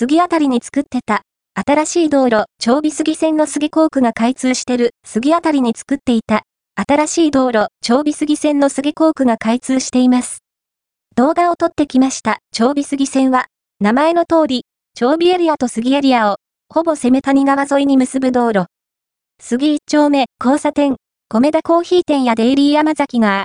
杉あたりに作ってた、新しい道路、長尾杉線の杉工区が開通してる、杉あたりに作っていた、新しい道路、長尾杉線の杉工区が開通しています。動画を撮ってきました、長尾杉線は、名前の通り、長尾エリアと杉エリアを、ほぼ攻め谷川沿いに結ぶ道路。杉一丁目、交差点、米田コーヒー店やデイリー山崎が、